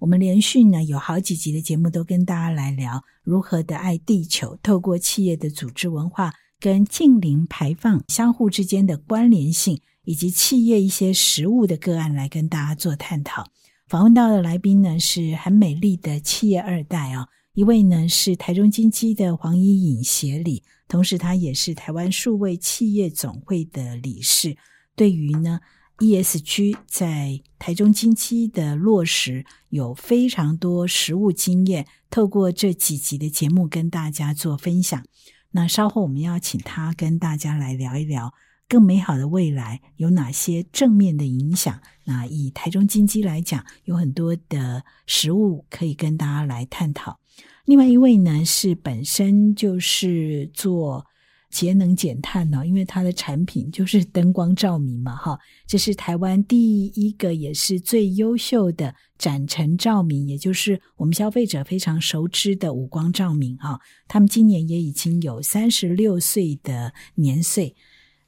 我们连续呢有好几集的节目都跟大家来聊如何的爱地球，透过企业的组织文化跟近零排放相互之间的关联性，以及企业一些实物的个案来跟大家做探讨。访问到的来宾呢是很美丽的企业二代啊，一位呢是台中金基的黄怡颖协理。同时，他也是台湾数位企业总会的理事。对于呢 ESG 在台中经期的落实，有非常多实务经验。透过这几集的节目，跟大家做分享。那稍后我们要请他跟大家来聊一聊更美好的未来有哪些正面的影响。那以台中经济来讲，有很多的实物可以跟大家来探讨。另外一位呢，是本身就是做节能减碳的，因为它的产品就是灯光照明嘛，哈，这是台湾第一个也是最优秀的展成照明，也就是我们消费者非常熟知的五光照明，哈，他们今年也已经有三十六岁的年岁，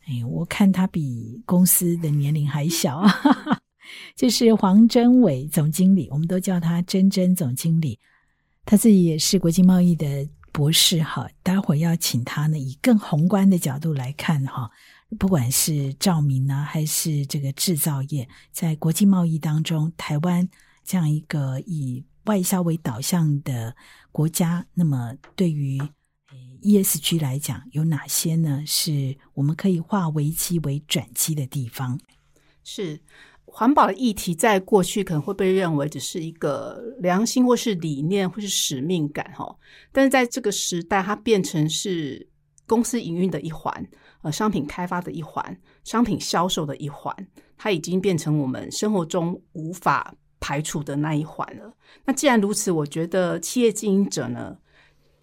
哎，我看他比公司的年龄还小啊，这是黄真伟总经理，我们都叫他真真总经理。他自己也是国际贸易的博士，哈，待会儿要请他呢，以更宏观的角度来看，哈，不管是照明呢，还是这个制造业，在国际贸易当中，台湾这样一个以外销为导向的国家，那么对于 ESG 来讲，有哪些呢？是我们可以化危机为转机的地方？是。环保的议题在过去可能会被认为只是一个良心或是理念或是使命感哈，但是在这个时代，它变成是公司营运的一环，呃，商品开发的一环，商品销售的一环，它已经变成我们生活中无法排除的那一环了。那既然如此，我觉得企业经营者呢，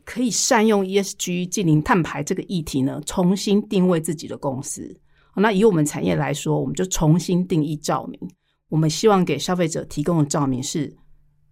可以善用 ESG 近零碳排这个议题呢，重新定位自己的公司。那以我们产业来说，我们就重新定义照明。我们希望给消费者提供的照明是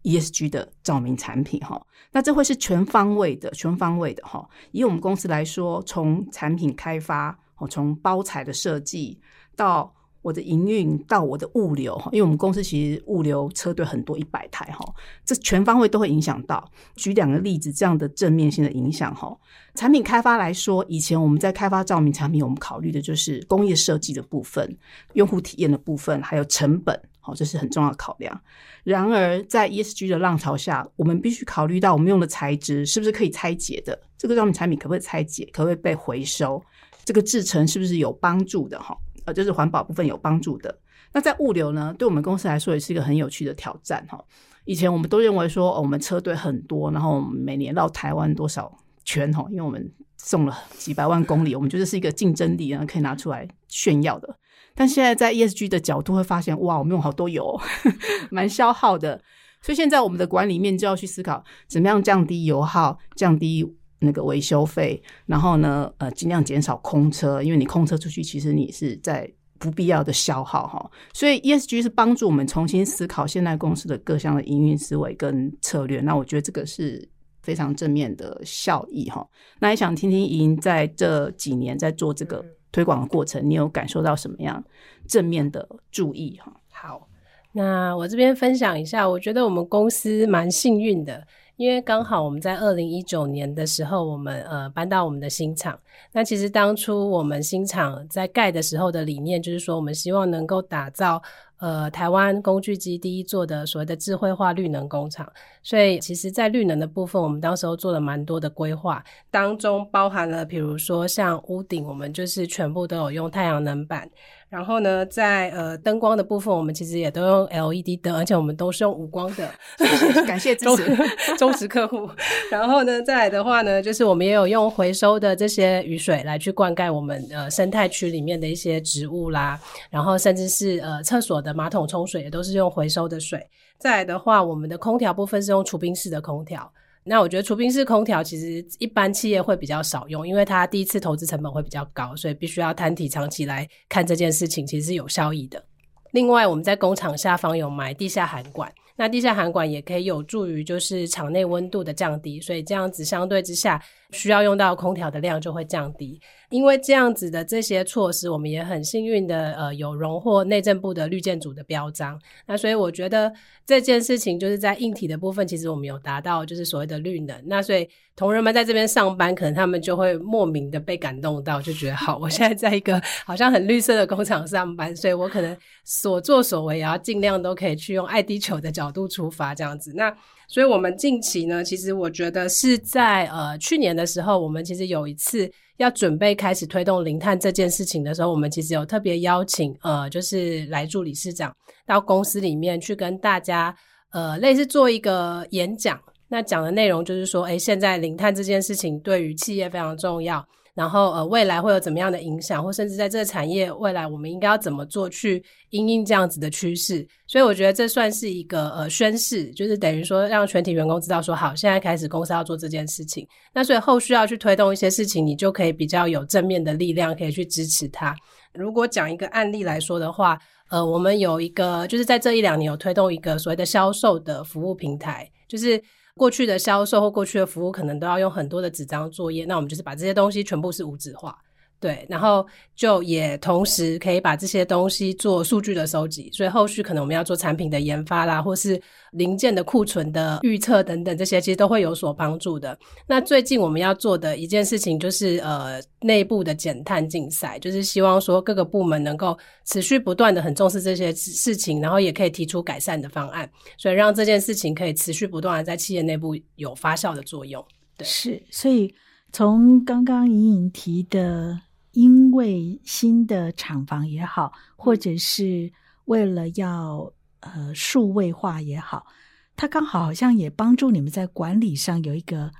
ESG 的照明产品，哈。那这会是全方位的、全方位的，哈。以我们公司来说，从产品开发，哦，从包材的设计到。我的营运到我的物流，因为我们公司其实物流车队很多，一百台哈，这全方位都会影响到。举两个例子，这样的正面性的影响哈。产品开发来说，以前我们在开发照明产品，我们考虑的就是工业设计的部分、用户体验的部分，还有成本，好，这是很重要的考量。然而，在 ESG 的浪潮下，我们必须考虑到我们用的材质是不是可以拆解的，这个照明产品可不可以拆解，可不可以被回收，这个制成是不是有帮助的哈。呃，就是环保部分有帮助的。那在物流呢，对我们公司来说也是一个很有趣的挑战哈。以前我们都认为说，我们车队很多，然后每年绕台湾多少圈哈，因为我们送了几百万公里，我们觉得是一个竞争力啊，可以拿出来炫耀的。但现在在 ESG 的角度会发现，哇，我们用好多油，蛮消耗的。所以现在我们的管理面就要去思考，怎么样降低油耗，降低。那个维修费，然后呢，呃，尽量减少空车，因为你空车出去，其实你是在不必要的消耗哈。所以 ESG 是帮助我们重新思考现代公司的各项的营运思维跟策略。那我觉得这个是非常正面的效益哈。那也想听听莹在这几年在做这个推广的过程，你有感受到什么样正面的注意哈？好，那我这边分享一下，我觉得我们公司蛮幸运的。因为刚好我们在二零一九年的时候，我们呃搬到我们的新厂。那其实当初我们新厂在盖的时候的理念，就是说我们希望能够打造呃台湾工具机第一座的所谓的智慧化绿能工厂。所以其实，在绿能的部分，我们当时候做了蛮多的规划，当中包含了比如说像屋顶，我们就是全部都有用太阳能板。然后呢，在呃灯光的部分，我们其实也都用 LED 灯，而且我们都是用无光的。感谢支持 忠实客户。然后呢，再来的话呢，就是我们也有用回收的这些雨水来去灌溉我们呃生态区里面的一些植物啦。然后甚至是呃厕所的马桶冲水也都是用回收的水。再来的话，我们的空调部分是用除冰式的空调。那我觉得除冰式空调其实一般企业会比较少用，因为它第一次投资成本会比较高，所以必须要摊体长期来看这件事情，其实是有效益的。另外，我们在工厂下方有埋地下涵管，那地下涵管也可以有助于就是场内温度的降低，所以这样子相对之下需要用到空调的量就会降低。因为这样子的这些措施，我们也很幸运的呃有荣获内政部的绿建组的标章。那所以我觉得这件事情就是在硬体的部分，其实我们有达到就是所谓的绿能。那所以同仁们在这边上班，可能他们就会莫名的被感动到，就觉得好，我现在在一个好像很绿色的工厂上班，所以我可能所作所为也要尽量都可以去用爱地球的角角度出发，这样子。那所以我们近期呢，其实我觉得是在呃去年的时候，我们其实有一次。要准备开始推动零碳这件事情的时候，我们其实有特别邀请呃，就是来助理事长到公司里面去跟大家呃，类似做一个演讲。那讲的内容就是说，哎，现在零碳这件事情对于企业非常重要。然后呃，未来会有怎么样的影响，或甚至在这个产业未来，我们应该要怎么做去应应这样子的趋势？所以我觉得这算是一个呃宣誓，就是等于说让全体员工知道说，好，现在开始公司要做这件事情。那所以后续要去推动一些事情，你就可以比较有正面的力量可以去支持它。如果讲一个案例来说的话，呃，我们有一个就是在这一两年有推动一个所谓的销售的服务平台，就是。过去的销售或过去的服务可能都要用很多的纸张作业，那我们就是把这些东西全部是无纸化。对，然后就也同时可以把这些东西做数据的收集，所以后续可能我们要做产品的研发啦，或是零件的库存的预测等等，这些其实都会有所帮助的。那最近我们要做的一件事情就是呃内部的减碳竞赛，就是希望说各个部门能够持续不断的很重视这些事情，然后也可以提出改善的方案，所以让这件事情可以持续不断的在企业内部有发酵的作用。对，是，所以从刚刚莹莹提的。因为新的厂房也好，或者是为了要呃数位化也好，它刚好好像也帮助你们在管理上有一个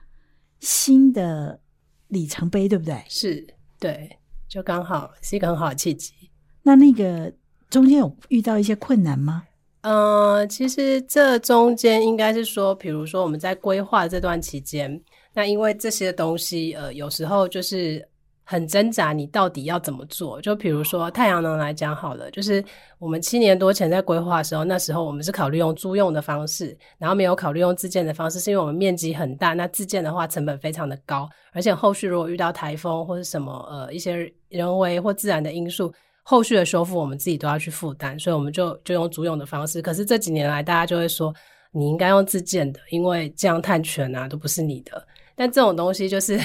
新的里程碑，对不对？是，对，就刚好是一个很好的契机。那那个中间有遇到一些困难吗？呃，其实这中间应该是说，比如说我们在规划这段期间，那因为这些东西，呃，有时候就是。很挣扎，你到底要怎么做？就比如说太阳能来讲好了，就是我们七年多前在规划的时候，那时候我们是考虑用租用的方式，然后没有考虑用自建的方式，是因为我们面积很大，那自建的话成本非常的高，而且后续如果遇到台风或者什么呃一些人为或自然的因素，后续的修复我们自己都要去负担，所以我们就就用租用的方式。可是这几年来，大家就会说你应该用自建的，因为这样碳权啊都不是你的。但这种东西就是。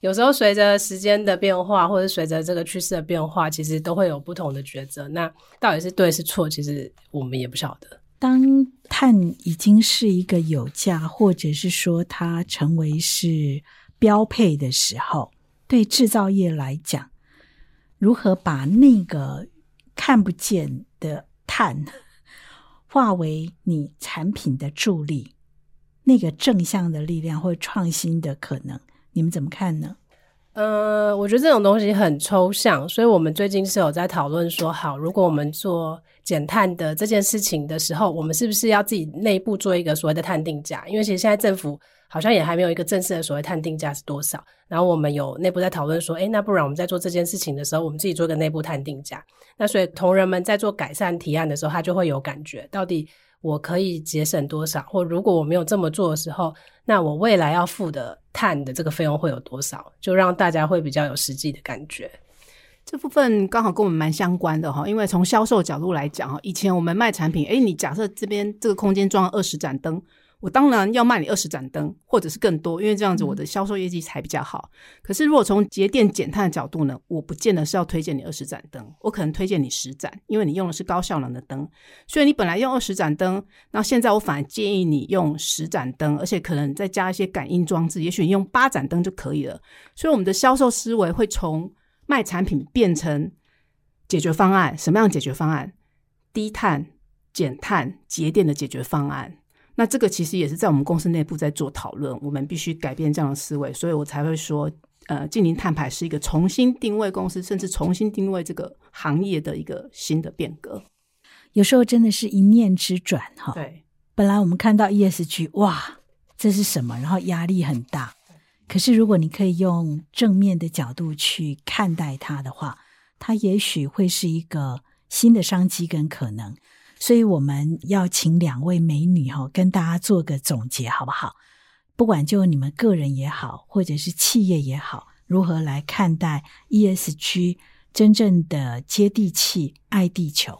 有时候随着时间的变化，或者随着这个趋势的变化，其实都会有不同的抉择。那到底是对是错，其实我们也不晓得。当碳已经是一个有价，或者是说它成为是标配的时候，对制造业来讲，如何把那个看不见的碳化为你产品的助力，那个正向的力量或创新的可能？你们怎么看呢？呃，我觉得这种东西很抽象，所以我们最近是有在讨论说，好，如果我们做减碳的这件事情的时候，我们是不是要自己内部做一个所谓的碳定价？因为其实现在政府好像也还没有一个正式的所谓碳定价是多少。然后我们有内部在讨论说，哎，那不然我们在做这件事情的时候，我们自己做个内部碳定价。那所以同仁们在做改善提案的时候，他就会有感觉，到底。我可以节省多少？或如果我没有这么做的时候，那我未来要付的看的这个费用会有多少？就让大家会比较有实际的感觉。这部分刚好跟我们蛮相关的哈，因为从销售角度来讲哈，以前我们卖产品，哎，你假设这边这个空间装二十盏灯。我当然要卖你二十盏灯，或者是更多，因为这样子我的销售业绩才比较好。可是如果从节电减碳的角度呢，我不见得是要推荐你二十盏灯，我可能推荐你十盏，因为你用的是高效能的灯。所以你本来用二十盏灯，那现在我反而建议你用十盏灯，而且可能再加一些感应装置，也许你用八盏灯就可以了。所以我们的销售思维会从卖产品变成解决方案，什么样的解决方案？低碳、减碳、节电的解决方案。那这个其实也是在我们公司内部在做讨论，我们必须改变这样的思维，所以我才会说，呃，近零碳排是一个重新定位公司，甚至重新定位这个行业的一个新的变革。有时候真的是一念之转，哈。对，本来我们看到 ESG，哇，这是什么，然后压力很大。可是如果你可以用正面的角度去看待它的话，它也许会是一个新的商机跟可能。所以我们要请两位美女哈，跟大家做个总结，好不好？不管就你们个人也好，或者是企业也好，如何来看待 ESG 真正的接地气、爱地球？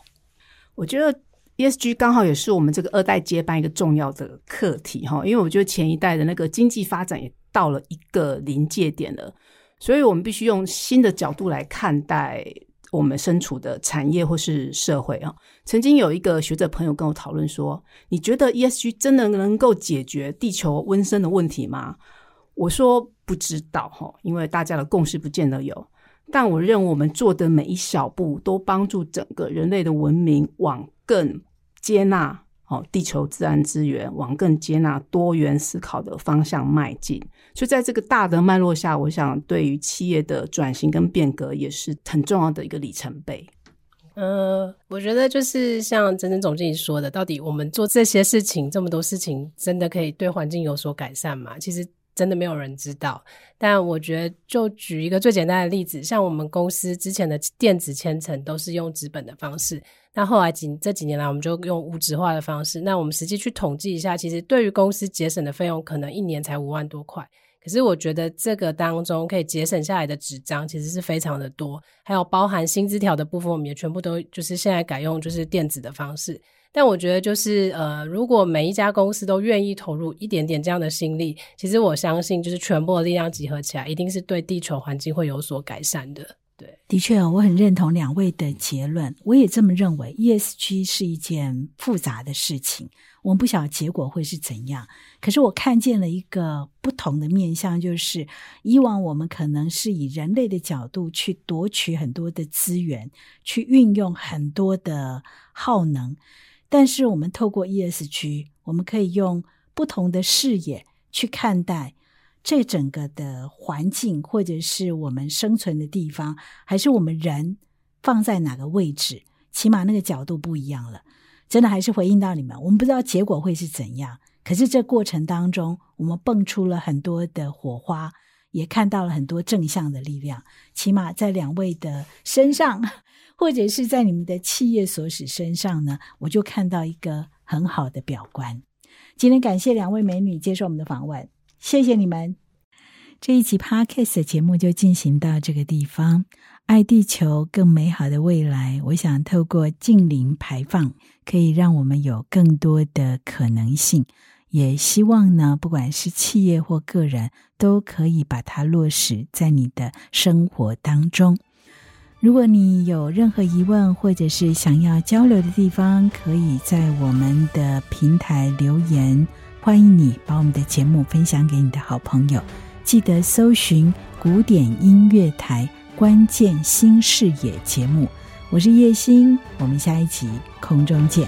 我觉得 ESG 刚好也是我们这个二代接班一个重要的课题哈，因为我觉得前一代的那个经济发展也到了一个临界点了，所以我们必须用新的角度来看待。我们身处的产业或是社会啊，曾经有一个学者朋友跟我讨论说：“你觉得 ESG 真的能够解决地球温升的问题吗？”我说：“不知道哈，因为大家的共识不见得有。但我认为我们做的每一小步，都帮助整个人类的文明往更接纳。”哦，地球自然资源往更接纳多元思考的方向迈进，所以在这个大的脉络下，我想对于企业的转型跟变革也是很重要的一个里程碑。呃，我觉得就是像真真总经理说的，到底我们做这些事情，这么多事情，真的可以对环境有所改善吗？其实。真的没有人知道，但我觉得就举一个最简单的例子，像我们公司之前的电子签程都是用纸本的方式，那后来几这几年来，我们就用无纸化的方式。那我们实际去统计一下，其实对于公司节省的费用，可能一年才五万多块。可是我觉得这个当中可以节省下来的纸张，其实是非常的多，还有包含薪资条的部分，我们也全部都就是现在改用就是电子的方式。但我觉得，就是呃，如果每一家公司都愿意投入一点点这样的心力，其实我相信，就是全部的力量集合起来，一定是对地球环境会有所改善的。对，的确，我很认同两位的结论，我也这么认为。ESG 是一件复杂的事情，我们不晓得结果会是怎样。可是我看见了一个不同的面向，就是以往我们可能是以人类的角度去夺取很多的资源，去运用很多的耗能。但是我们透过 ESG，我们可以用不同的视野去看待这整个的环境，或者是我们生存的地方，还是我们人放在哪个位置，起码那个角度不一样了。真的还是回应到你们，我们不知道结果会是怎样，可是这过程当中，我们蹦出了很多的火花，也看到了很多正向的力量。起码在两位的身上。或者是在你们的企业所使身上呢，我就看到一个很好的表观。今天感谢两位美女接受我们的访问，谢谢你们。这一集 Podcast 的节目就进行到这个地方。爱地球更美好的未来，我想透过近零排放，可以让我们有更多的可能性。也希望呢，不管是企业或个人，都可以把它落实在你的生活当中。如果你有任何疑问，或者是想要交流的地方，可以在我们的平台留言。欢迎你把我们的节目分享给你的好朋友。记得搜寻古典音乐台关键新视野节目。我是叶欣，我们下一集空中见。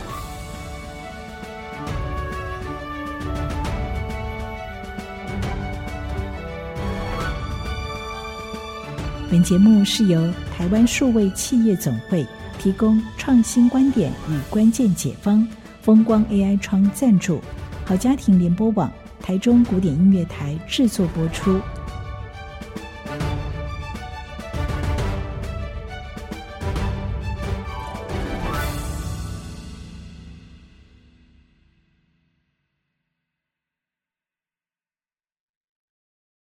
本节目是由台湾数位企业总会提供创新观点与关键解方，风光 AI 窗赞助，好家庭联播网台中古典音乐台制作播出。